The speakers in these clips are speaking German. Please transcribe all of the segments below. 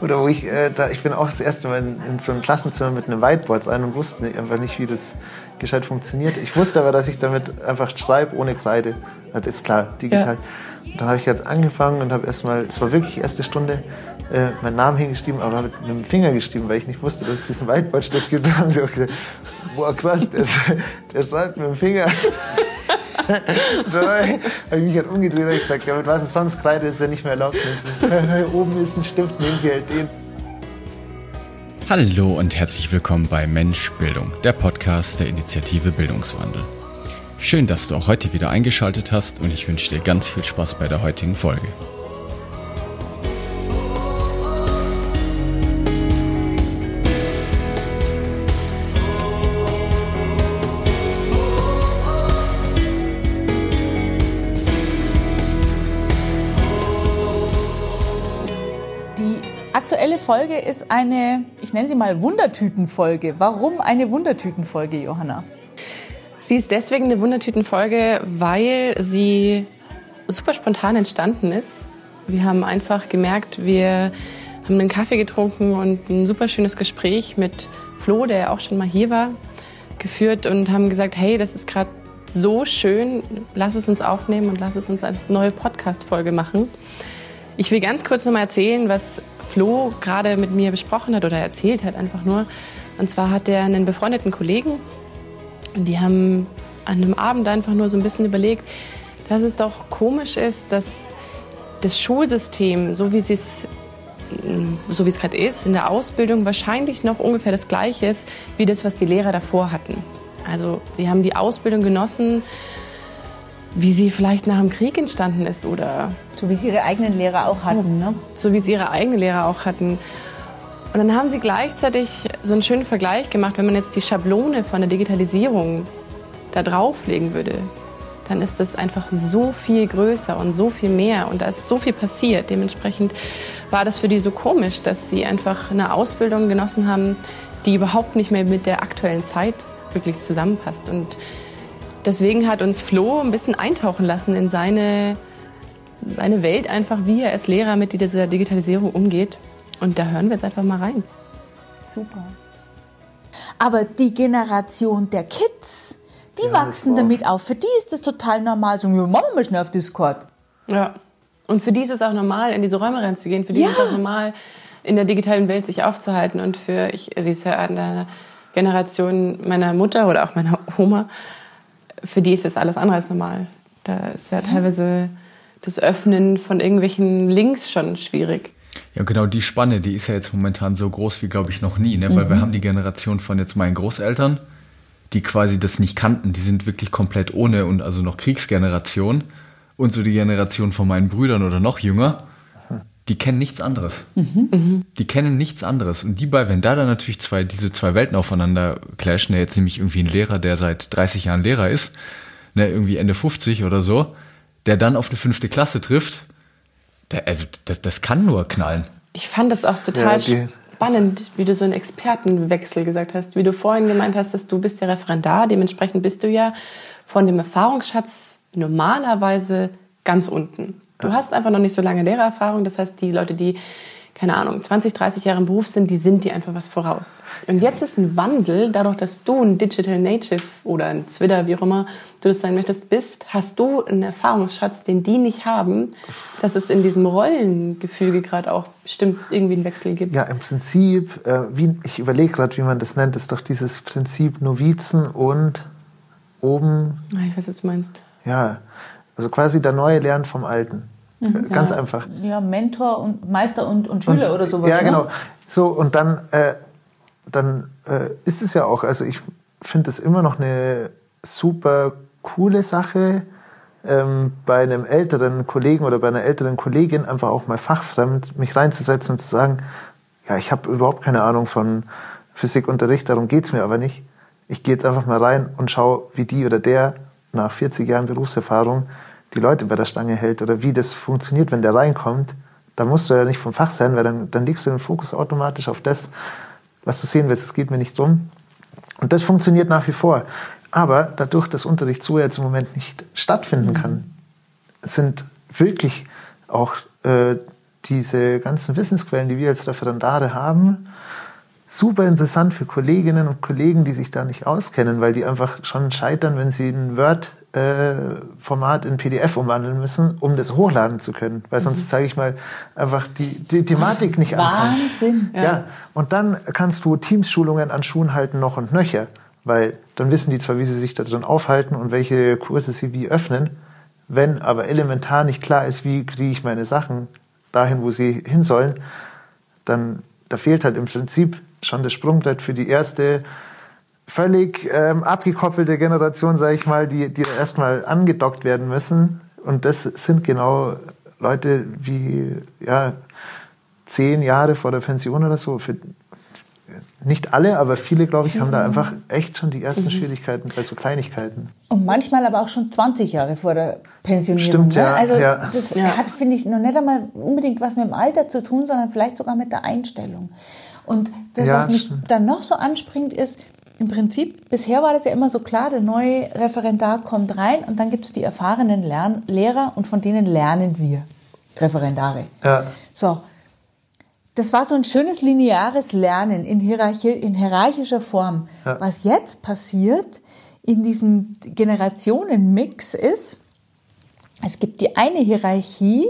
Oder wo ich, äh, da, ich bin auch das erste Mal in, in, so ein Klassenzimmer mit einem Whiteboard rein und wusste nicht, einfach nicht, wie das gescheit funktioniert. Ich wusste aber, dass ich damit einfach schreibe ohne Kreide. Also ist klar, digital. Ja. Und dann habe ich halt angefangen und habe erstmal, es war wirklich erste Stunde, äh, meinen Namen hingeschrieben, aber mit einem Finger geschrieben, weil ich nicht wusste, dass es diesen Whiteboard-Stift gibt. Da haben sie auch gesagt, boah krass, der, der schreibt mit dem Finger. Habe ich mich halt umgedreht und gesagt, ja, mit was ist sonst Kreide ist ja nicht mehr erlaubt. Oben ist ein Stift, nehmen Sie halt den. Hallo und herzlich willkommen bei Mensch Bildung, der Podcast der Initiative Bildungswandel. Schön, dass du auch heute wieder eingeschaltet hast und ich wünsche dir ganz viel Spaß bei der heutigen Folge. Folge ist eine, ich nenne sie mal Wundertütenfolge. Warum eine Wundertütenfolge, Johanna? Sie ist deswegen eine Wundertütenfolge, weil sie super spontan entstanden ist. Wir haben einfach gemerkt, wir haben einen Kaffee getrunken und ein super schönes Gespräch mit Flo, der auch schon mal hier war, geführt und haben gesagt, hey, das ist gerade so schön, lass es uns aufnehmen und lass es uns als neue Podcast-Folge machen. Ich will ganz kurz noch mal erzählen, was Flo gerade mit mir besprochen hat oder erzählt hat einfach nur. Und zwar hat er einen befreundeten Kollegen und die haben an einem Abend einfach nur so ein bisschen überlegt, dass es doch komisch ist, dass das Schulsystem, so wie es so wie es gerade ist, in der Ausbildung wahrscheinlich noch ungefähr das gleiche ist wie das, was die Lehrer davor hatten. Also sie haben die Ausbildung genossen, wie sie vielleicht nach dem Krieg entstanden ist oder so wie sie ihre eigenen Lehrer auch hatten, ne? So wie sie ihre eigenen Lehrer auch hatten. Und dann haben sie gleichzeitig so einen schönen Vergleich gemacht, wenn man jetzt die Schablone von der Digitalisierung da drauflegen würde, dann ist das einfach so viel größer und so viel mehr und da ist so viel passiert. Dementsprechend war das für die so komisch, dass sie einfach eine Ausbildung genossen haben, die überhaupt nicht mehr mit der aktuellen Zeit wirklich zusammenpasst. Und deswegen hat uns Flo ein bisschen eintauchen lassen in seine, seine Welt, einfach wie er als Lehrer mit dieser Digitalisierung umgeht. Und da hören wir jetzt einfach mal rein. Super. Aber die Generation der Kids, die ja, wachsen damit auf. Für die ist das total normal. So, ja, machen wir mal schnell auf Discord. Ja. Und für die ist es auch normal, in diese Räume reinzugehen. Für die ja. ist es auch normal, in der digitalen Welt sich aufzuhalten. Und für, ich, sie ist ja an der Generation meiner Mutter oder auch meiner Oma, für die ist das alles andere als normal. Da ist ja teilweise das Öffnen von irgendwelchen Links schon schwierig. Ja, genau, die Spanne, die ist ja jetzt momentan so groß wie, glaube ich, noch nie, ne? weil mhm. wir haben die Generation von jetzt meinen Großeltern, die quasi das nicht kannten, die sind wirklich komplett ohne und also noch Kriegsgeneration und so die Generation von meinen Brüdern oder noch jünger, die kennen nichts anderes. Mhm. Die kennen nichts anderes. Und die bei, wenn da dann natürlich zwei, diese zwei Welten aufeinander clashen, der jetzt nämlich irgendwie ein Lehrer, der seit 30 Jahren Lehrer ist, ne, irgendwie Ende 50 oder so, der dann auf eine fünfte Klasse trifft, der, also das, das kann nur knallen. Ich fand das auch total ja, spannend, wie du so einen Expertenwechsel gesagt hast, wie du vorhin gemeint hast, dass du bist ja Referendar, dementsprechend bist du ja von dem Erfahrungsschatz normalerweise ganz unten. Du hast einfach noch nicht so lange Lehrererfahrung. Das heißt, die Leute, die, keine Ahnung, 20, 30 Jahre im Beruf sind, die sind dir einfach was voraus. Und jetzt ist ein Wandel, dadurch, dass du ein Digital Native oder ein Twitter, wie auch immer du das sein möchtest, bist, hast du einen Erfahrungsschatz, den die nicht haben, dass es in diesem Rollengefüge gerade auch bestimmt irgendwie einen Wechsel gibt. Ja, im Prinzip, äh, wie, ich überlege gerade, wie man das nennt, ist doch dieses Prinzip Novizen und oben. Ah, ich weiß, was du meinst. Ja, also quasi der neue lernt vom Alten. Mhm, Ganz ja. einfach. Ja, Mentor und Meister und, und Schüler und, oder sowas. Ja, ne? genau. So, und dann, äh, dann äh, ist es ja auch, also ich finde es immer noch eine super coole Sache, ähm, bei einem älteren Kollegen oder bei einer älteren Kollegin einfach auch mal fachfremd mich reinzusetzen und zu sagen, ja, ich habe überhaupt keine Ahnung von Physikunterricht, darum geht es mir aber nicht. Ich gehe jetzt einfach mal rein und schaue, wie die oder der nach 40 Jahren Berufserfahrung die Leute bei der Stange hält oder wie das funktioniert, wenn der reinkommt, da musst du ja nicht vom Fach sein, weil dann, dann legst du den Fokus automatisch auf das, was du sehen willst. Es geht mir nicht drum. Und das funktioniert nach wie vor. Aber dadurch, dass Unterricht so jetzt im Moment nicht stattfinden kann, sind wirklich auch äh, diese ganzen Wissensquellen, die wir als Referendare haben, super interessant für Kolleginnen und Kollegen, die sich da nicht auskennen, weil die einfach schon scheitern, wenn sie ein Word-Format in PDF umwandeln müssen, um das hochladen zu können. Weil sonst, sage ich mal, einfach die, die Thematik nicht ankommt. Wahnsinn. Ja. ja, und dann kannst du Teams-Schulungen an Schuhen halten noch und nöcher, weil dann wissen die zwar, wie sie sich da drin aufhalten und welche Kurse sie wie öffnen, wenn aber elementar nicht klar ist, wie kriege ich meine Sachen dahin, wo sie hin sollen, dann da fehlt halt im Prinzip schon das Sprungbrett für die erste völlig ähm, abgekoppelte Generation, sage ich mal, die, die erstmal angedockt werden müssen. Und das sind genau Leute wie ja, zehn Jahre vor der Pension oder so. Für, nicht alle, aber viele, glaube ich, haben da einfach echt schon die ersten mhm. Schwierigkeiten bei so Kleinigkeiten. Und manchmal aber auch schon 20 Jahre vor der Pensionierung. Stimmt, ne? ja. Also ja. das ja. hat, finde ich, noch nicht einmal unbedingt was mit dem Alter zu tun, sondern vielleicht sogar mit der Einstellung. Und das, ja, was mich stimmt. dann noch so anspringt, ist, im Prinzip, bisher war das ja immer so klar, der neue Referendar kommt rein und dann gibt es die erfahrenen Lern Lehrer und von denen lernen wir Referendare. Ja. So, das war so ein schönes lineares Lernen in, Hierarchie, in hierarchischer Form. Ja. Was jetzt passiert in diesem Generationenmix ist, es gibt die eine Hierarchie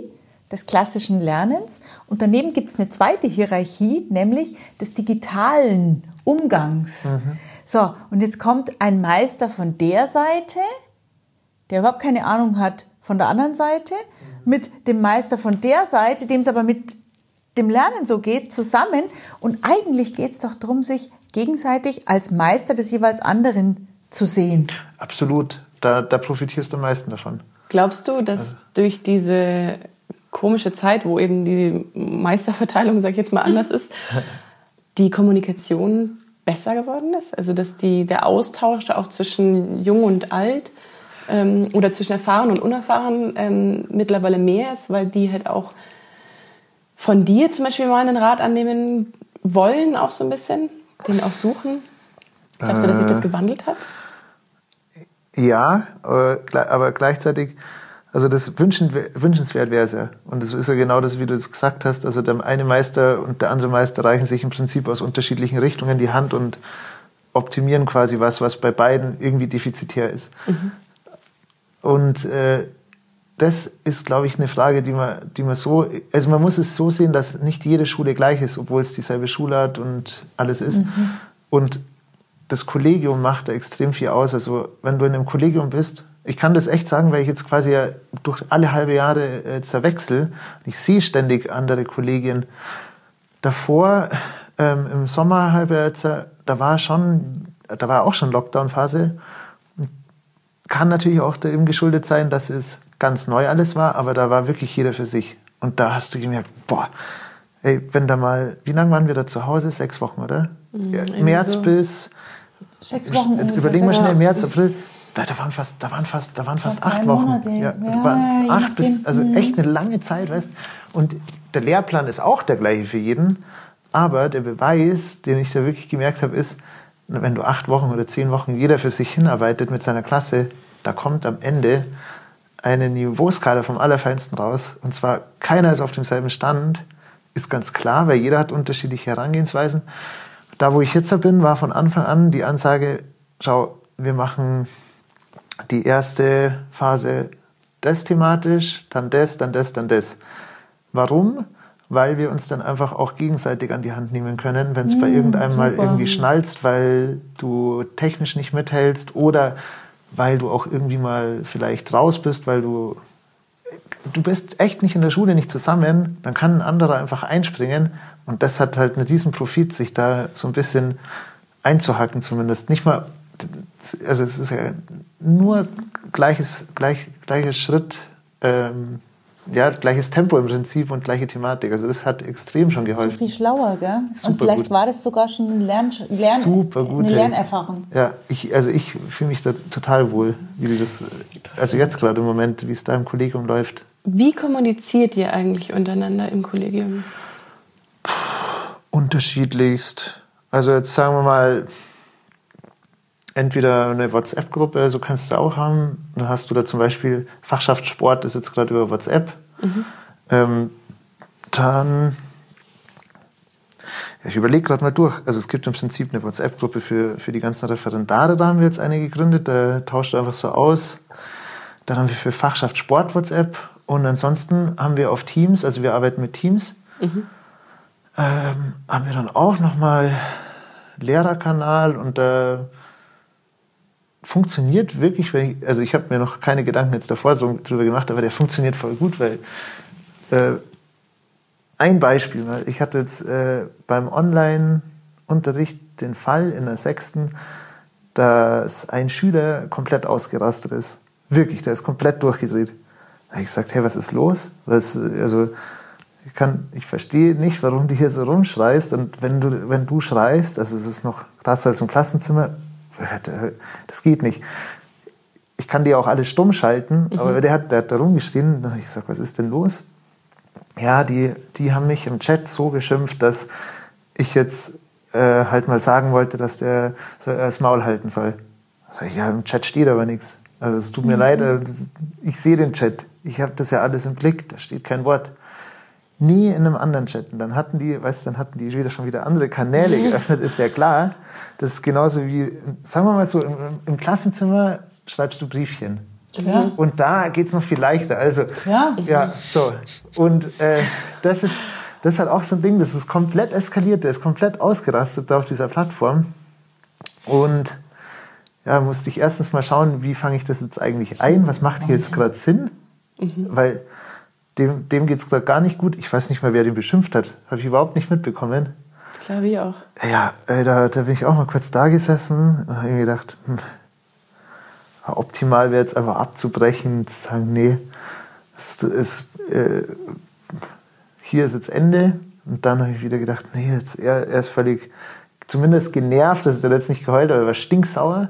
des klassischen Lernens und daneben gibt es eine zweite Hierarchie, nämlich des digitalen Umgangs. Mhm. So, und jetzt kommt ein Meister von der Seite, der überhaupt keine Ahnung hat von der anderen Seite, mit dem Meister von der Seite, dem es aber mit dem Lernen so geht, zusammen. Und eigentlich geht es doch darum, sich gegenseitig als Meister des jeweils anderen zu sehen. Absolut. Da, da profitierst du am meisten davon. Glaubst du, dass also. durch diese komische Zeit, wo eben die Meisterverteilung, sag ich jetzt mal, anders ist, die Kommunikation besser geworden ist? Also dass die, der Austausch auch zwischen Jung und Alt ähm, oder zwischen erfahren und unerfahren ähm, mittlerweile mehr ist, weil die halt auch von dir zum Beispiel mal einen Rat annehmen wollen, auch so ein bisschen, den auch suchen? Glaubst du, dass sich das äh. gewandelt hat? Ja, aber gleichzeitig, also das wünschen, wünschenswert wäre es ja. Und das ist ja genau das, wie du es gesagt hast. Also der eine Meister und der andere Meister reichen sich im Prinzip aus unterschiedlichen Richtungen die Hand und optimieren quasi was, was bei beiden irgendwie defizitär ist. Mhm. Und äh, das ist, glaube ich, eine Frage, die man, die man so, also man muss es so sehen, dass nicht jede Schule gleich ist, obwohl es dieselbe Schule hat und alles ist. Mhm. Und das Kollegium macht da extrem viel aus. Also wenn du in einem Kollegium bist, ich kann das echt sagen, weil ich jetzt quasi ja durch alle halbe Jahre äh, zerwechsel. Ich sehe ständig andere Kollegien. Davor, ähm, im Sommerhalbjahr, da war schon, da war auch schon Lockdown-Phase. Kann natürlich auch dem geschuldet sein, dass es ganz neu alles war, aber da war wirklich jeder für sich. Und da hast du gemerkt, boah, ey, wenn da mal, wie lange waren wir da zu Hause? Sechs Wochen, oder? Mhm, ja, März so bis. Sechs Wochen. Überlegen wir schnell, März, April. Da, da, waren fast, da waren fast, da waren fast, fast acht Wochen. Monate. Ja, ja, waren acht bis, also mhm. echt eine lange Zeit, weißt Und der Lehrplan ist auch der gleiche für jeden. Aber der Beweis, den ich da wirklich gemerkt habe, ist, wenn du acht Wochen oder zehn Wochen jeder für sich hinarbeitet mit seiner Klasse, da kommt am Ende eine Niveauskala vom Allerfeinsten raus. Und zwar keiner ist auf demselben Stand, ist ganz klar, weil jeder hat unterschiedliche Herangehensweisen. Da, wo ich jetzt bin, war von Anfang an die Ansage, schau, wir machen die erste Phase das thematisch, dann das, dann das, dann das. Warum? Weil wir uns dann einfach auch gegenseitig an die Hand nehmen können, wenn es mmh, bei irgendeinem super. mal irgendwie schnalzt, weil du technisch nicht mithältst oder weil du auch irgendwie mal vielleicht raus bist, weil du du bist echt nicht in der Schule nicht zusammen, dann kann ein anderer einfach einspringen und das hat halt einen riesen Profit, sich da so ein bisschen einzuhacken zumindest. Nicht mal, also es ist ja nur gleiches, gleich, gleicher Schritt, ähm, ja, gleiches Tempo im Prinzip und gleiche Thematik. Also das hat extrem schon geholfen. So viel schlauer, gell? Super und vielleicht gut. war das sogar schon eine, Lern Lern Super gut, eine Lernerfahrung. Ja, ich, also ich fühle mich da total wohl, wie du das, also jetzt gerade im Moment, wie es da im Kollegium läuft. Wie kommuniziert ihr eigentlich untereinander im Kollegium? Puh, unterschiedlichst. Also jetzt sagen wir mal, entweder eine WhatsApp-Gruppe, so kannst du auch haben. Dann hast du da zum Beispiel Fachschaft Sport, ist jetzt gerade über WhatsApp. Mhm. Ähm, dann, ich überlege gerade mal durch. Also es gibt im Prinzip eine WhatsApp-Gruppe für, für die ganzen Referendare, da haben wir jetzt eine gegründet, da tauscht einfach so aus. Dann haben wir für Fachschaft Sport WhatsApp und ansonsten haben wir auf Teams, also wir arbeiten mit Teams, mhm. ähm, haben wir dann auch nochmal Lehrerkanal und da äh, funktioniert wirklich, ich, also ich habe mir noch keine Gedanken jetzt davor drüber gemacht, aber der funktioniert voll gut, weil äh, ein Beispiel, ich hatte jetzt äh, beim Online-Unterricht den Fall in der sechsten, dass ein Schüler komplett ausgerastet ist. Wirklich, der ist komplett durchgedreht. Da habe ich gesagt, hey, was ist los? Was, also, ich, kann, ich verstehe nicht, warum du hier so rumschreist. Und wenn du, wenn du schreist, also es ist noch krasser als im Klassenzimmer, das geht nicht. Ich kann die auch alle stumm schalten, mhm. aber der hat, der hat da rumgeschrien. Ich gesagt, was ist denn los? Ja, die, die haben mich im Chat so geschimpft, dass ich jetzt äh, halt mal sagen wollte, dass der das Maul halten soll. Sag ich, ja, im Chat steht aber nichts. Also es tut mir mhm. leid, ich sehe den Chat. Ich habe das ja alles im Blick, da steht kein Wort. Nie in einem anderen Chat. Und dann hatten die, weißt du, dann hatten die wieder schon wieder andere Kanäle geöffnet, ist ja klar. Das ist genauso wie, sagen wir mal so, im, im Klassenzimmer schreibst du Briefchen. Ja. Und da geht es noch viel leichter. Also, ja, ja so. Und äh, das, ist, das ist halt auch so ein Ding, das ist komplett eskaliert, der ist komplett ausgerastet da auf dieser Plattform. Und ja, musste ich erstens mal schauen, wie fange ich das jetzt eigentlich ein? Was macht hier jetzt gerade Sinn? Mhm. Weil dem, dem geht es gerade gar nicht gut. Ich weiß nicht mal, wer den beschimpft hat. Habe ich überhaupt nicht mitbekommen. Klar, wie auch. Ja, äh, da, da bin ich auch mal kurz da gesessen und habe mir gedacht, hm, optimal wäre jetzt einfach abzubrechen, zu sagen, nee, es ist, äh, hier ist jetzt Ende. Und dann habe ich wieder gedacht, nee, jetzt, er, er ist völlig, zumindest genervt, dass er jetzt nicht geheult, aber er war stinksauer.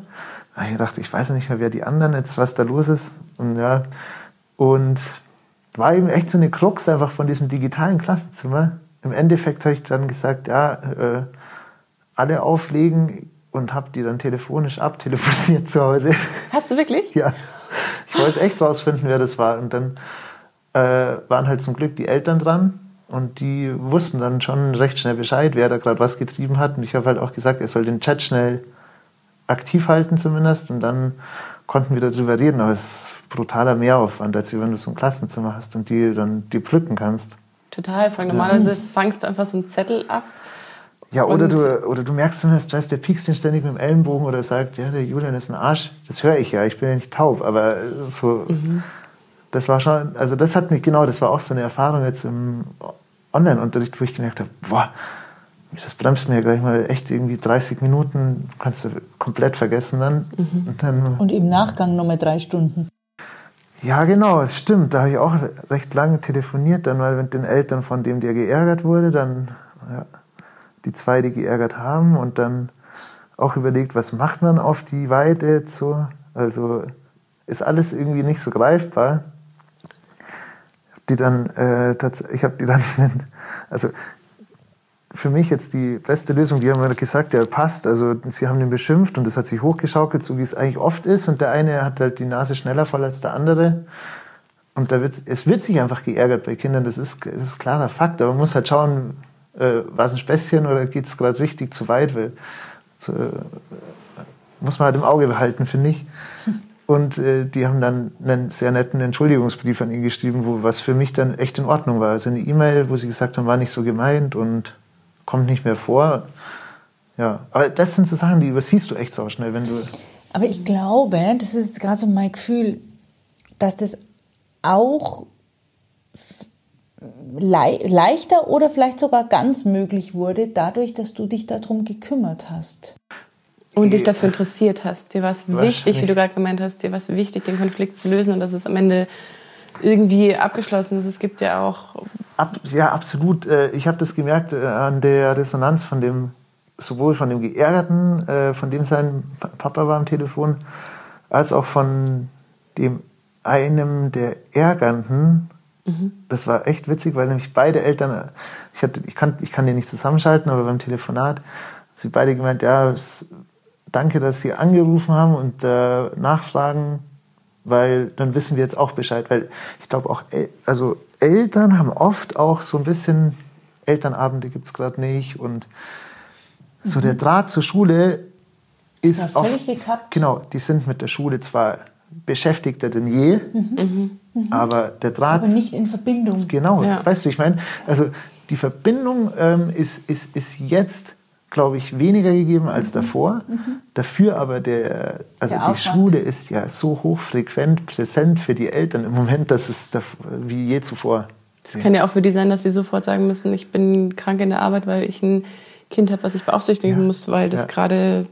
Da habe ich gedacht, ich weiß nicht mehr, wer die anderen jetzt, was da los ist. Und ja, und war eben echt so eine Krux einfach von diesem digitalen Klassenzimmer. Im Endeffekt habe ich dann gesagt, ja, äh, alle auflegen und habe die dann telefonisch abtelefoniert zu Hause. Hast du wirklich? ja. Ich wollte echt rausfinden, wer das war. Und dann äh, waren halt zum Glück die Eltern dran und die wussten dann schon recht schnell Bescheid, wer da gerade was getrieben hat. Und ich habe halt auch gesagt, er soll den Chat schnell aktiv halten zumindest. Und dann konnten wir darüber reden. Aber es ist brutaler Mehraufwand, als wenn du so ein Klassenzimmer hast und die dann die pflücken kannst. Total. Normalerweise fangst du einfach so einen Zettel ab ja, oder du, oder du merkst zumindest, weißt, der piekst den ständig mit dem Ellenbogen oder sagt, ja, der Julian ist ein Arsch. Das höre ich ja, ich bin ja nicht taub, aber so, mhm. das war schon, also das hat mich, genau, das war auch so eine Erfahrung jetzt im Online-Unterricht, wo ich gemerkt habe, boah, das bremst mir ja gleich mal echt irgendwie 30 Minuten, kannst du komplett vergessen dann. Mhm. Und, dann und im Nachgang nochmal drei Stunden. Ja, genau, stimmt. Da habe ich auch recht lange telefoniert, dann weil mit den Eltern von dem, der geärgert wurde, dann ja, die zwei, die geärgert haben und dann auch überlegt, was macht man auf die Weide so. Also ist alles irgendwie nicht so greifbar. Die dann, äh, ich habe die dann, also für mich jetzt die beste Lösung, die haben mir gesagt, der passt. Also sie haben den beschimpft und das hat sich hochgeschaukelt, so wie es eigentlich oft ist. Und der eine hat halt die Nase schneller voll als der andere. Und da wird, es wird sich einfach geärgert bei Kindern, das ist, das ist klarer Fakt. Aber man muss halt schauen, äh, war es ein Späßchen oder geht es gerade richtig zu weit? Weil, zu, äh, muss man halt im Auge behalten, finde ich. Und äh, die haben dann einen sehr netten Entschuldigungsbrief an ihn geschrieben, wo was für mich dann echt in Ordnung war. Also eine E-Mail, wo sie gesagt haben, war nicht so gemeint und kommt nicht mehr vor. Ja, aber das sind so Sachen, die übersiehst du echt so schnell, wenn du. Aber ich glaube, das ist jetzt gerade so mein Gefühl, dass das auch le leichter oder vielleicht sogar ganz möglich wurde, dadurch, dass du dich darum gekümmert hast. Und dich dafür interessiert hast. Dir war es wichtig, wie du gerade gemeint hast, dir war es wichtig, den Konflikt zu lösen und dass es am Ende irgendwie abgeschlossen ist. Es gibt ja auch. Ab, ja, absolut. Äh, ich habe das gemerkt äh, an der Resonanz von dem, sowohl von dem Geärgerten, äh, von dem sein Papa war am Telefon, als auch von dem einem der Ärgernden, Mhm. Das war echt witzig, weil nämlich beide Eltern, ich, hatte, ich, kann, ich kann die nicht zusammenschalten, aber beim Telefonat, sie beide gemeint, ja, es, danke, dass Sie angerufen haben und äh, nachfragen, weil dann wissen wir jetzt auch Bescheid. Weil ich glaube auch, also Eltern haben oft auch so ein bisschen, Elternabende gibt es gerade nicht und so der Draht zur Schule ist auch. völlig gekappt. Genau, die sind mit der Schule zwar beschäftigter denn je, aber der Draht. Mhm. Aber nicht in Verbindung. Genau, Ja. weißt du, ich meine, also die Verbindung ähm, ist, ist, ist jetzt, glaube ich, weniger gegeben als davor. Dafür aber der, also Der die. Schule ist ja so hochfrequent präsent für die Eltern im Moment, dass es da, wie je zuvor. Das kann ja auch für die sein, dass sie sofort sagen müssen, ich bin krank in der Arbeit, weil ich ein Kind habe, was ich beaufsichtigen Ja. muss, weil das Ja. gerade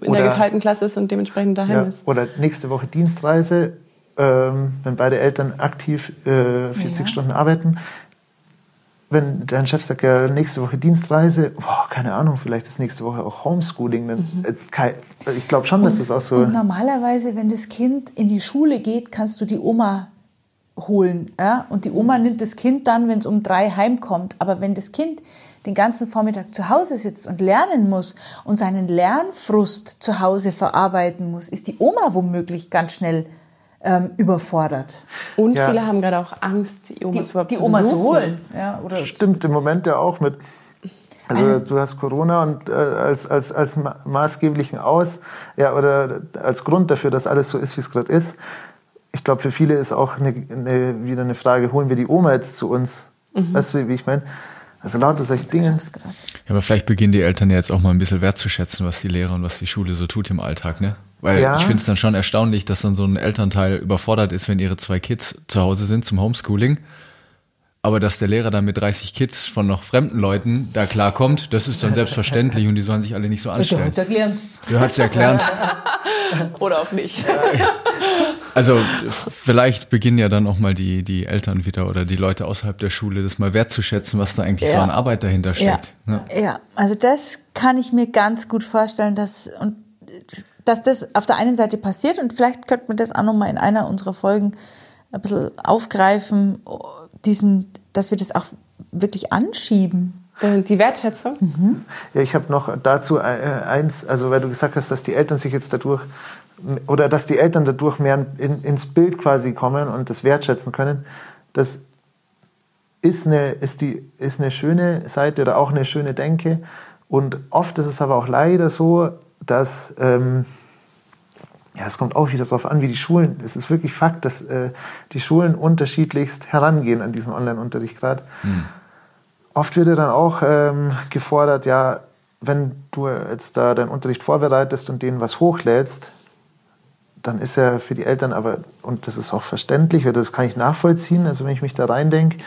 in Oder- der geteilten Klasse ist und dementsprechend daheim Ja, ist. oder nächste Woche Dienstreise, ähm, wenn beide Eltern aktiv äh, 40 Ja. Stunden arbeiten. Wenn dein Chef sagt, ja, nächste Woche Dienstreise, boah, keine Ahnung, vielleicht ist nächste Woche auch Homeschooling. Dann, äh, kei- ich glaube schon, dass das auch so. Und normalerweise, wenn das Kind in die Schule geht, kannst du die Oma holen. Ja? Und die Oma nimmt das Kind dann, wenn es um drei heimkommt. Aber wenn das Kind den ganzen Vormittag zu Hause sitzt und lernen muss und seinen Lernfrust zu Hause verarbeiten muss, ist die Oma womöglich ganz schnell ähm, überfordert. Und Ja. viele haben gerade auch Angst, die Omas Die, überhaupt die zu Oma zu holen. Ja, oder Stimmt im Moment ja auch mit. Also, Also- du hast Corona und äh, als, als, als ma maßgeblichen Aus, ja, oder als Grund dafür, dass alles so ist, wie es gerade ist. Ich glaube, für viele ist auch eine, eine, wieder eine Frage, holen wir die Oma jetzt zu uns? Weißt du, wie ich meine? Also lauter solche Dinge. Ja, aber vielleicht beginnen die Eltern ja jetzt auch mal ein bisschen wertzuschätzen, was die Lehrer und was die Schule so tut im Alltag, ne? Weil Ja. ich finde es dann schon erstaunlich, dass dann so ein Elternteil überfordert ist, wenn ihre zwei Kids zu Hause sind zum Homeschooling. Aber dass der Lehrer dann mit 30 Kids von noch fremden Leuten da klarkommt, das ist dann selbstverständlich und die sollen sich alle nicht so anstellen. hat's erklärt. Du hast ja erklärt. Oder auch nicht. Also vielleicht beginnen ja dann auch mal die, die Eltern wieder oder die Leute außerhalb der Schule, das mal wertzuschätzen, was da eigentlich so Ja. an Arbeit dahinter steckt. ne? Ja, also das kann ich mir ganz gut vorstellen, dass, und, dass das auf der einen Seite passiert und vielleicht könnte man das auch nochmal in einer unserer Folgen ein bisschen aufgreifen, diesen, dass wir das auch wirklich anschieben. Die Wertschätzung. Ja, ich habe noch dazu äh, eins, also weil du gesagt hast, dass die Eltern sich jetzt dadurch oder dass die Eltern dadurch mehr in, ins Bild quasi kommen und das wertschätzen können. Das ist eine, ist, die, ist eine schöne Seite oder auch eine schöne Denke. Und oft ist es aber auch leider so, dass, ähm, ja, es kommt auch wieder darauf an, wie die Schulen, es ist wirklich Fakt, dass äh, die Schulen unterschiedlichst herangehen an diesen Online-Unterricht gerade. Oft wird ja dann auch ähm, gefordert, ja, wenn du jetzt da deinen Unterricht vorbereitest und denen was hochlädst, dann ist ja für die Eltern aber, und das ist auch verständlich, oder das kann ich nachvollziehen, also wenn ich mich da reindenke,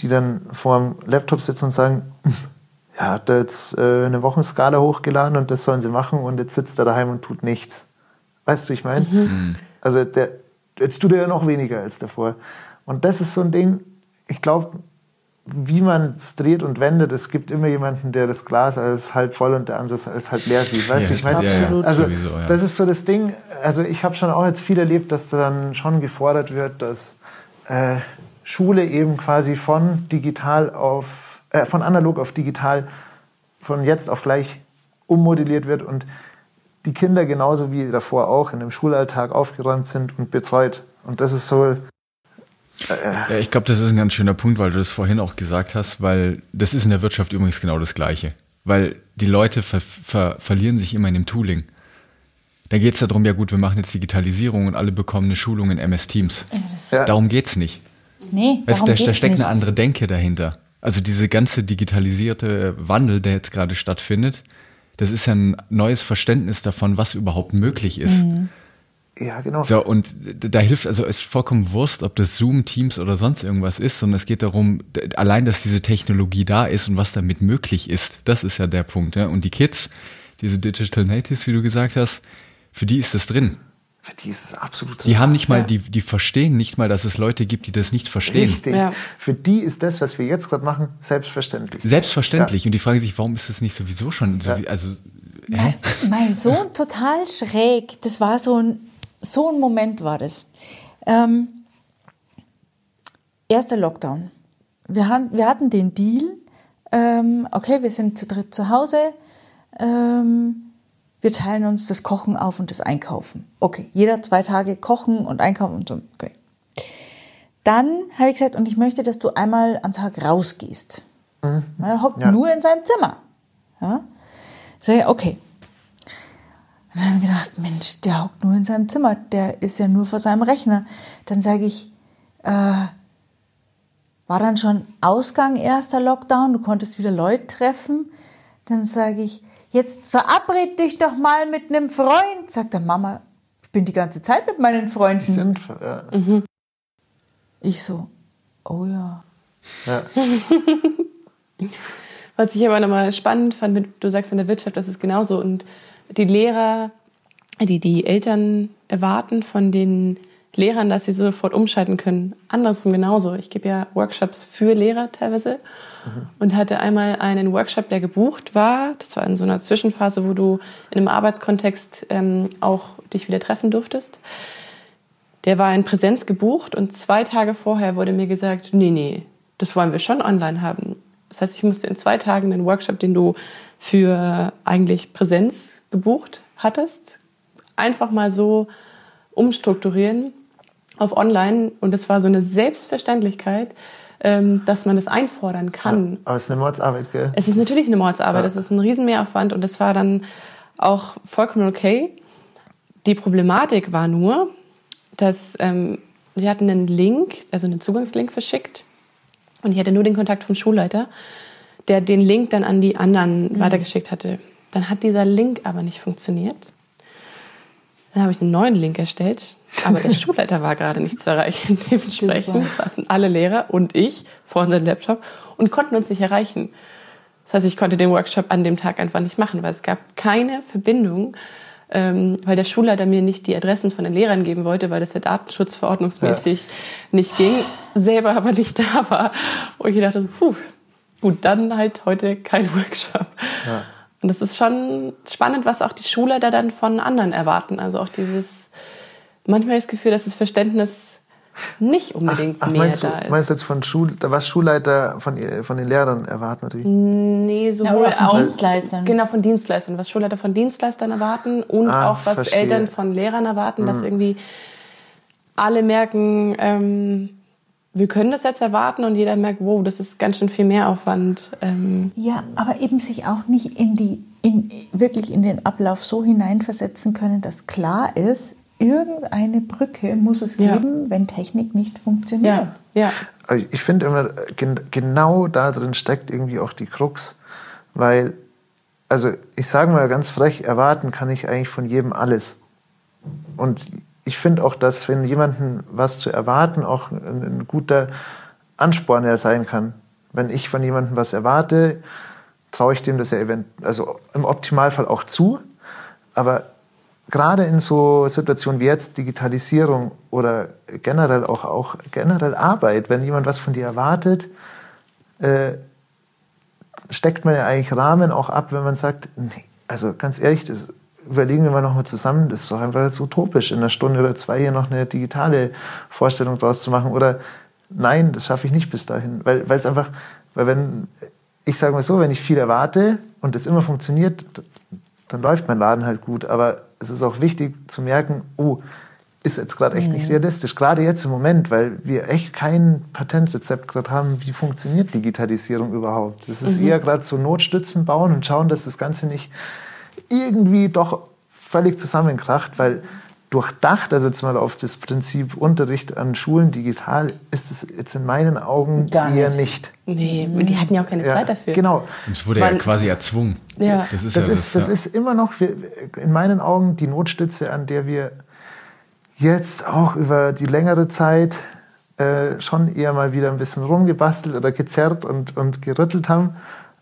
die dann vor dem Laptop sitzen und sagen, ja, hat er jetzt äh, eine Wochenskala hochgeladen und das sollen sie machen und jetzt sitzt er daheim und tut nichts. Weißt du, ich meine? Also der, jetzt tut er ja noch weniger als davor. Und das ist so ein Ding, ich glaube, wie man es dreht und wendet, es gibt immer jemanden, der das Glas als halb voll und der andere als halb leer sieht. Weißt Ja, du, ich meine, ja, ja, Absolut. also sowieso, ja. das ist so das Ding. Also ich habe schon auch jetzt viel erlebt, dass dann schon gefordert wird, dass äh, Schule eben quasi von digital auf, äh, von analog auf digital, von jetzt auf gleich ummodelliert wird und die Kinder genauso wie davor auch in dem Schulalltag aufgeräumt sind und betreut. Und das ist so, Ja, ich glaube, das ist ein ganz schöner Punkt, weil du das vorhin auch gesagt hast, weil das ist in der Wirtschaft übrigens genau das Gleiche. Weil die Leute ver ver verlieren sich immer in dem Tooling. Da geht es darum, ja gut, wir machen jetzt Digitalisierung und alle bekommen eine Schulung in MS Teams. Ja. Darum geht's nicht. Nee, Weißt, da, da steckt nicht. eine andere Denke dahinter. Also diese ganze digitalisierte Wandel, der jetzt gerade stattfindet, das ist ja ein neues Verständnis davon, was überhaupt möglich ist. ja genau. So, und da hilft, also es ist vollkommen Wurst, ob das Zoom, Teams oder sonst irgendwas ist, sondern es geht darum, allein, dass diese Technologie da ist und was damit möglich ist, das ist ja der Punkt. Ja? Und die Kids, diese Digital Natives, wie du gesagt hast, für die ist das drin. Für die ist es absolut Die haben nicht mal, Ja. die, die verstehen nicht mal, dass es Leute gibt, die das nicht verstehen. Richtig. Ja. Für die ist das, was wir jetzt gerade machen, selbstverständlich. Selbstverständlich. Und die fragen sich, warum ist das nicht sowieso schon so Ja. wie, also, hä? Mein Sohn total schräg. Das war so ein, so ein Moment war das. Ähm, erster Lockdown. Wir, haben, wir hatten den Deal, ähm, okay, wir sind zu dritt zu Hause, ähm, wir teilen uns das Kochen auf und das Einkaufen. Okay, jeder zwei Tage kochen und einkaufen und so. Okay. dann habe ich gesagt, und ich möchte, dass du einmal am Tag rausgehst. Mhm. Er hockt ja. nur in seinem Zimmer. Ja? Sag ich, okay. Und dann habe ich gedacht, Mensch, der hockt nur in seinem Zimmer, der ist ja nur vor seinem Rechner. Dann sage ich, äh, war dann schon Ausgang erster Lockdown, du konntest wieder Leute treffen. Dann sage ich, jetzt verabred dich doch mal mit einem Freund. Sagt der Mama, ich bin die ganze Zeit mit meinen Freunden. Die sind, ja. Mhm. Ich so, oh ja. ja. Was ich aber nochmal spannend fand, du sagst in der Wirtschaft, das ist genauso. Und die Lehrer, die die Eltern erwarten von den Lehrern, dass sie sofort umschalten können. Andersrum genauso. Ich gebe ja Workshops für Lehrer teilweise mhm. und hatte einmal einen Workshop, der gebucht war. Das war in so einer Zwischenphase, wo du in einem Arbeitskontext ähm, auch dich wieder treffen durftest. Der war in Präsenz gebucht und zwei Tage vorher wurde mir gesagt, nee, nee, das wollen wir schon online haben. Das heißt, ich musste in zwei Tagen den Workshop, den du für eigentlich Präsenz gebucht hattest, einfach mal so umstrukturieren auf online. Und es war so eine Selbstverständlichkeit, ähm, dass man das einfordern kann. Aber es ist eine Mordsarbeit, gell? Es ist natürlich eine Mordsarbeit. Es ja. ist ein Riesenmehraufwand und das war dann auch vollkommen okay. Die Problematik war nur, dass ähm, wir hatten einen Link, also einen Zugangslink verschickt und ich hatte nur den Kontakt vom Schulleiter, der den Link dann an die anderen mhm. weitergeschickt hatte. Dann hat dieser Link aber nicht funktioniert. Dann habe ich einen neuen Link erstellt, aber der Schulleiter war gerade nicht zu erreichen. Dementsprechend saßen alle Lehrer und ich vor unserem Laptop und konnten uns nicht erreichen. Das heißt, ich konnte den Workshop an dem Tag einfach nicht machen, weil es gab keine Verbindung, ähm, weil der Schulleiter mir nicht die Adressen von den Lehrern geben wollte, weil das ja datenschutzverordnungsmäßig ja. nicht ging, selber aber nicht da war. Und ich dachte, puh, gut, dann halt heute kein Workshop. Ja. Und das ist schon spannend, was auch die Schulleiter dann von anderen erwarten. Also auch dieses, manchmal das Gefühl, dass das Verständnis nicht unbedingt ach, ach, mehr da ist. Meinst du jetzt von Schul, was Schulleiter von, von den Lehrern erwarten natürlich? Nee, sowohl ja, von Dienstleistern. Genau, von Dienstleistern. Was Schulleiter von Dienstleistern erwarten und ah, auch was verstehe. Eltern von Lehrern erwarten, mhm. dass irgendwie alle merken, ähm, wir können das jetzt erwarten und jeder merkt, wow, das ist ganz schön viel Mehraufwand. Ähm ja, aber eben sich auch nicht in die, in, wirklich in den Ablauf so hineinversetzen können, dass klar ist, irgendeine Brücke muss es geben, ja. wenn Technik nicht funktioniert. Ja, ja. Also ich finde immer, genau da drin steckt irgendwie auch die Krux, weil, also ich sage mal ganz frech, erwarten kann ich eigentlich von jedem alles. Und ich finde auch, dass wenn jemanden was zu erwarten, auch ein, ein guter Ansporn er sein kann. Wenn ich von jemandem was erwarte, traue ich dem das ja event also im Optimalfall auch zu. Aber gerade in so Situationen wie jetzt Digitalisierung oder generell auch, auch generell Arbeit, wenn jemand was von dir erwartet, äh, steckt man ja eigentlich Rahmen auch ab, wenn man sagt, nee, also ganz ehrlich, das überlegen wir mal nochmal zusammen, das ist doch einfach so utopisch, in einer Stunde oder zwei hier noch eine digitale Vorstellung draus zu machen. Oder nein, das schaffe ich nicht bis dahin. Weil es einfach, weil wenn, ich sage mal so, wenn ich viel erwarte und das immer funktioniert, dann läuft mein Laden halt gut. Aber es ist auch wichtig zu merken, oh, ist jetzt gerade echt nicht mhm. realistisch. Gerade jetzt im Moment, weil wir echt kein Patentrezept gerade haben, wie funktioniert Digitalisierung überhaupt. Das ist mhm. eher gerade so Notstützen bauen und schauen, dass das Ganze nicht irgendwie doch völlig zusammenkracht, weil durchdacht, also jetzt mal auf das Prinzip Unterricht an Schulen digital, ist es jetzt in meinen Augen Gar eher nicht. Nee, die hatten ja auch keine ja, Zeit dafür. Genau. Es wurde Weil, ja quasi erzwungen. Ja. Das ist, das, ja ist, das, das ist immer noch in meinen Augen die Notstütze, an der wir jetzt auch über die längere Zeit äh, schon eher mal wieder ein bisschen rumgebastelt oder gezerrt und, und gerüttelt haben.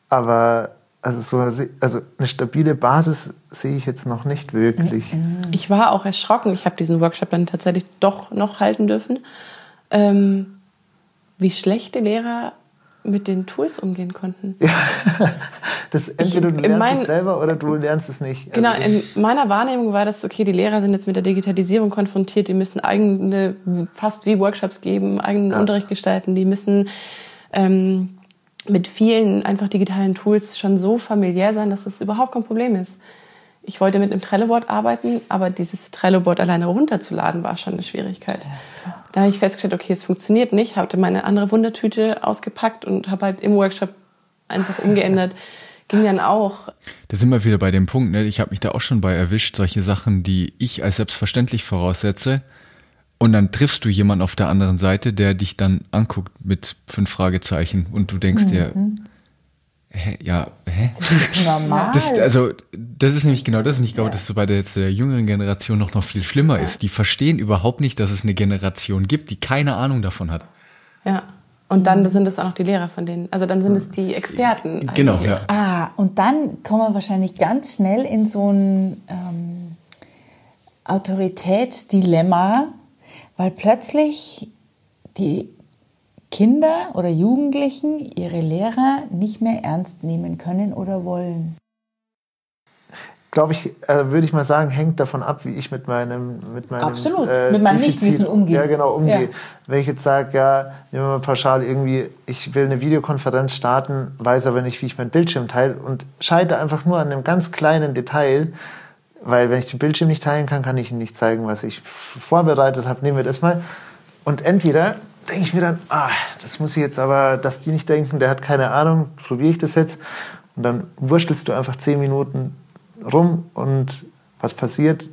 Aber also so eine, also eine stabile Basis sehe ich jetzt noch nicht wirklich. Ich war auch erschrocken. Ich habe diesen Workshop dann tatsächlich doch noch halten dürfen. Ähm, wie schlechte Lehrer mit den Tools umgehen konnten. Ja, das entweder du lernst mein, es selber oder du lernst es nicht. Genau, also in meiner Wahrnehmung war das, okay, die Lehrer sind jetzt mit der Digitalisierung konfrontiert, die müssen eigene, fast wie Workshops geben, eigenen ja. Unterricht gestalten, die müssen ähm, mit vielen einfach digitalen Tools schon so familiär sein, dass das überhaupt kein Problem ist. ich wollte mit einem Trello-Board arbeiten, aber dieses Trello-Board alleine runterzuladen war schon eine Schwierigkeit. Da habe ich festgestellt, okay, es funktioniert nicht, habe meine andere Wundertüte ausgepackt und habe halt im Workshop einfach umgeändert. Ging dann auch. Da sind wir wieder bei dem Punkt, ne? ich habe mich da auch schon bei erwischt, solche Sachen, die ich als selbstverständlich voraussetze. Und dann triffst du jemanden auf der anderen Seite, der dich dann anguckt mit fünf Fragezeichen und du denkst mhm. dir, Hä? Ja, hä? Das ist normal. Das, also, das ist nämlich genau das. Und ich glaube, ja. dass so bei der, der jüngeren Generation noch, noch viel schlimmer ja. ist. Die verstehen überhaupt nicht, dass es eine Generation gibt, die keine Ahnung davon hat. Ja. Und dann sind es auch noch die Lehrer von denen. Also dann sind es die Experten. Genau, eigentlich. ja. Ah, und dann kommen wir wahrscheinlich ganz schnell in so ein ähm, Autoritätsdilemma, weil plötzlich die Kinder oder Jugendlichen ihre Lehrer nicht mehr ernst nehmen können oder wollen? Glaube ich, äh, würde ich mal sagen, hängt davon ab, wie ich mit meinem mit meinem Absolut, äh, mit meinem Nichtwissen umgehe. Ja, genau, umgehe. Ja. Wenn ich jetzt sage, ja, nehmen wir mal pauschal irgendwie, ich will eine Videokonferenz starten, weiß aber nicht, wie ich meinen Bildschirm teile und scheide einfach nur an einem ganz kleinen Detail, weil wenn ich den Bildschirm nicht teilen kann, kann ich Ihnen nicht zeigen, was ich vorbereitet habe. Nehmen wir das mal. Und entweder denke ich mir dann, ah, das muss ich jetzt aber, dass die nicht denken, der hat keine Ahnung, probiere ich das jetzt. Und dann wurschtelst du einfach zehn Minuten rum und was passiert?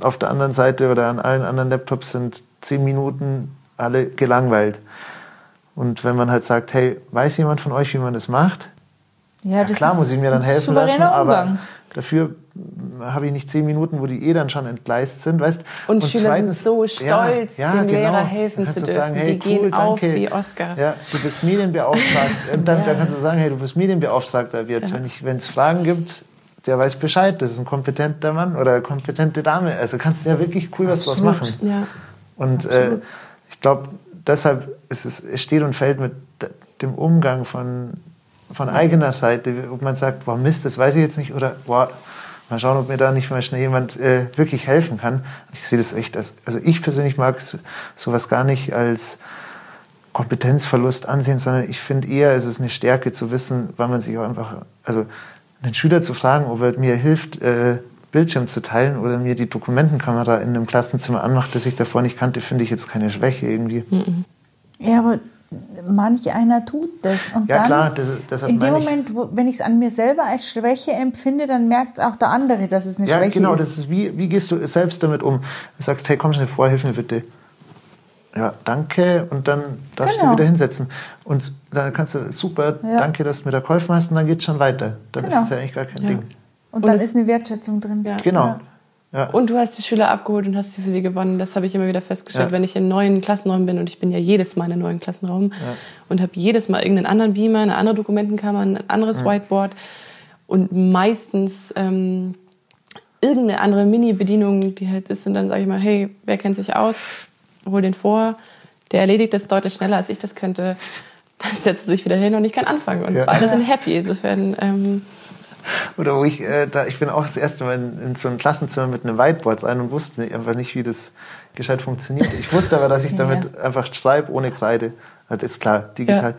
Auf der anderen Seite oder an allen anderen Laptops sind zehn Minuten alle gelangweilt. Und wenn man halt sagt, hey, weiß jemand von euch, wie man das macht? Ja, ja das klar muss ich mir dann helfen lassen, aber dafür habe ich nicht zehn Minuten, wo die eh dann schon entgleist sind, weißt? Und, und Schüler zweitens, sind so stolz, ja, ja, dem genau. Lehrer helfen zu dürfen. Sagen, hey, die cool, gehen auf wie Oscar. Ja, du bist Medienbeauftragter. dann, ja. dann kannst du sagen, hey, du bist Medienbeauftragter jetzt. Wenn ich, wenn es Fragen gibt, der weiß Bescheid. Das ist ein kompetenter Mann oder kompetente Dame. Also kannst du ja wirklich cool was draus machen. Ja. Und äh, ich glaube, deshalb ist es, es steht und fällt mit dem Umgang von von eigener Seite, ob man sagt, boah Mist, das weiß ich jetzt nicht, oder boah, Mal schauen, ob mir da nicht mal schnell jemand äh, wirklich helfen kann. Ich sehe das echt als, also ich persönlich mag sowas gar nicht als Kompetenzverlust ansehen, sondern ich finde eher, es ist eine Stärke zu wissen, weil man sich auch einfach, also einen Schüler zu fragen, ob er mir hilft, äh, Bildschirm zu teilen oder mir die Dokumentenkamera in einem Klassenzimmer anmacht, das ich davor nicht kannte, finde ich jetzt keine Schwäche irgendwie. Ja, aber manch einer tut das. Und ja, dann, klar, das, in dem Moment, wo, wenn ich es an mir selber als Schwäche empfinde, dann merkt es auch der andere, dass es eine ja, Schwäche genau, ist. Ja, genau. Das ist wie, wie gehst du selbst damit um? Du sagst, hey, komm schnell vor, hilf mir bitte. Ja, danke. Und dann darfst genau. du wieder hinsetzen. Und dann kannst du, super, ja. danke, dass du mir da geholfen hast. Und dann geht es schon weiter. Dann genau. ist es ja eigentlich gar kein Ding. Und, und dann ist eine Wertschätzung drin. Genau. Ja. Und du hast die Schüler abgeholt und hast sie für sie gewonnen. Das habe ich immer wieder festgestellt, ja. wenn ich in neuen Klassenräumen bin und ich bin ja jedes Mal in einem neuen Klassenraum ja. und habe jedes Mal irgendeinen anderen Beamer, eine andere Dokumentenkammer, ein anderes Whiteboard und meistens ähm, irgendeine andere Mini-Bedienung, die halt ist und dann sage ich mal, hey, wer kennt sich aus? Hol den vor. Der erledigt das deutlich schneller, als ich das könnte. Dann setzt er sich wieder hin und ich kann anfangen und beide sind happy. Insofern ähm, oder wo ich, äh, da, ich bin auch das erste Mal in, in, so ein Klassenzimmer mit einem Whiteboard rein und wusste einfach nicht, wie das gescheit funktioniert. Ich wusste aber, dass ich damit ja. einfach schreibe ohne Kreide. Das ist klar, digital. Ja.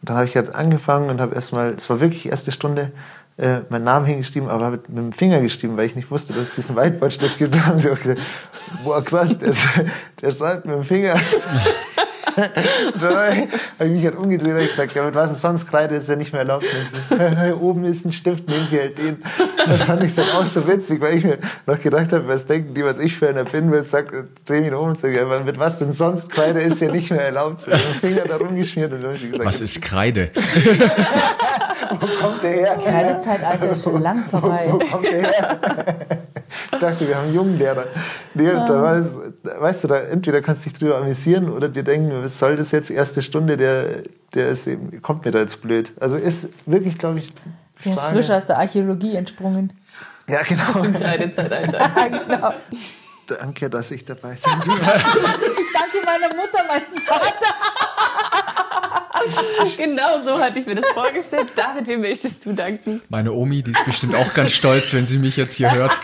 Und dann habe ich halt angefangen und habe erstmal, es war wirklich erste Stunde, äh, meinen Namen hingeschrieben, aber mit, mit dem Finger geschrieben, weil ich nicht wusste, dass es diesen Whiteboard-Stift gibt. Da haben sie auch gesagt, boah krass, der, der schreibt mit dem Finger. dann habe ich mich halt umgedreht und gesagt, ja, mit was ist sonst Kreide ist ja nicht mehr erlaubt. Oben ist ein Stift, nehmen Sie halt den. Das fand ich dann auch so witzig, weil ich mir noch gedacht habe, was denken die, was ich für einer bin, weil ich sag, dreh mich um und sage, ja, mit was denn sonst Kreide ist ja nicht mehr erlaubt. Ich habe Finger da rumgeschmiert und dann habe ich gesagt, was ist Kreide? wo kommt der her? Das Kreidezeitalter ist schon lang vorbei. Wo, wo kommt der her? Ich dachte, wir haben einen jungen Lehrer. Nee, ja. da weißt, weißt du, da, entweder kannst du dich drüber amüsieren oder dir denken, was soll das jetzt, erste Stunde, der, der ist eben, kommt mir da jetzt blöd. Also ist wirklich, glaube ich. Der ist frisch aus der Archäologie entsprungen. Ja, genau. Aus dem Kreidezeitalter. ja, genau. Danke, dass ich dabei sein durfte. ich danke meiner Mutter, meinem Vater. genau so hatte ich mir das vorgestellt. David, wem möchtest du danken? Meine Omi, die ist bestimmt auch ganz stolz, wenn sie mich jetzt hier hört.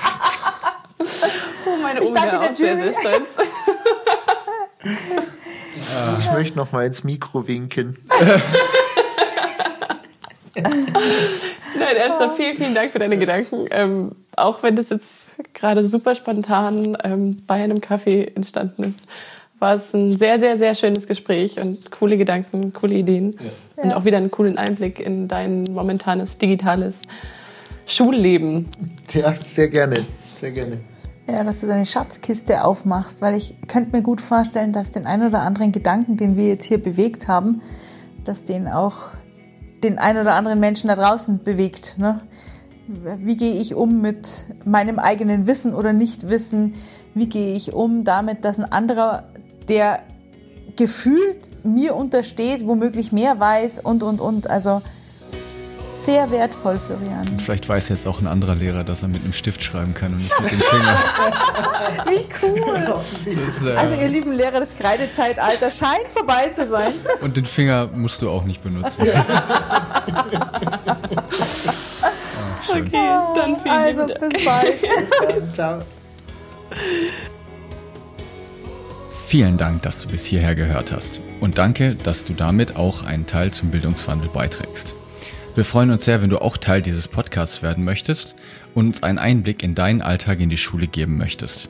Oh, meine Omi ist auch sehr, sehr stolz. Ich möchte noch mal ins Mikro winken. Nein, ernsthaft, vielen, vielen Dank für deine Gedanken. Ähm, auch wenn das jetzt gerade super spontan ähm, bei einem Kaffee entstanden ist, war es ein sehr, sehr, sehr schönes Gespräch und coole Gedanken, coole Ideen ja. und auch wieder einen coolen Einblick in dein momentanes digitales Schulleben. Ja, sehr gerne, sehr gerne. Ja, dass du deine Schatzkiste aufmachst, weil ich könnte mir gut vorstellen, dass den ein oder anderen Gedanken, den wir jetzt hier bewegt haben, dass den auch den ein oder anderen Menschen da draußen bewegt. Ne? Wie gehe ich um mit meinem eigenen Wissen oder Nichtwissen? Wie gehe ich um damit, dass ein anderer, der gefühlt mir untersteht, womöglich mehr weiß und, und, und. Also sehr wertvoll, Florian. Und vielleicht weiß jetzt auch ein anderer Lehrer, dass er mit einem Stift schreiben kann und nicht mit dem Finger. Wie cool. Das, äh also ihr lieben Lehrer, das Kreidezeitalter scheint vorbei zu sein. Und den Finger musst du auch nicht benutzen. Ach, okay, dann vielen Also bis bald. bis dann, ciao. Vielen Dank, dass du bis hierher gehört hast. Und danke, dass du damit auch einen Teil zum Bildungswandel beiträgst. Wir freuen uns sehr, wenn du auch Teil dieses Podcasts werden möchtest und uns einen Einblick in deinen Alltag in die Schule geben möchtest.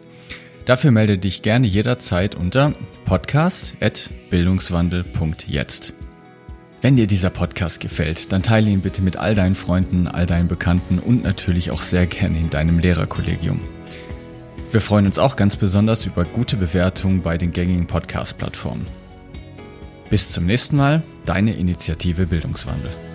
Dafür melde dich gerne jederzeit unter podcast.bildungswandel.jetzt. Wenn dir dieser Podcast gefällt, dann teile ihn bitte mit all deinen Freunden, all deinen Bekannten und natürlich auch sehr gerne in deinem Lehrerkollegium. Wir freuen uns auch ganz besonders über gute Bewertungen bei den gängigen Podcast-Plattformen. Bis zum nächsten Mal, deine Initiative Bildungswandel.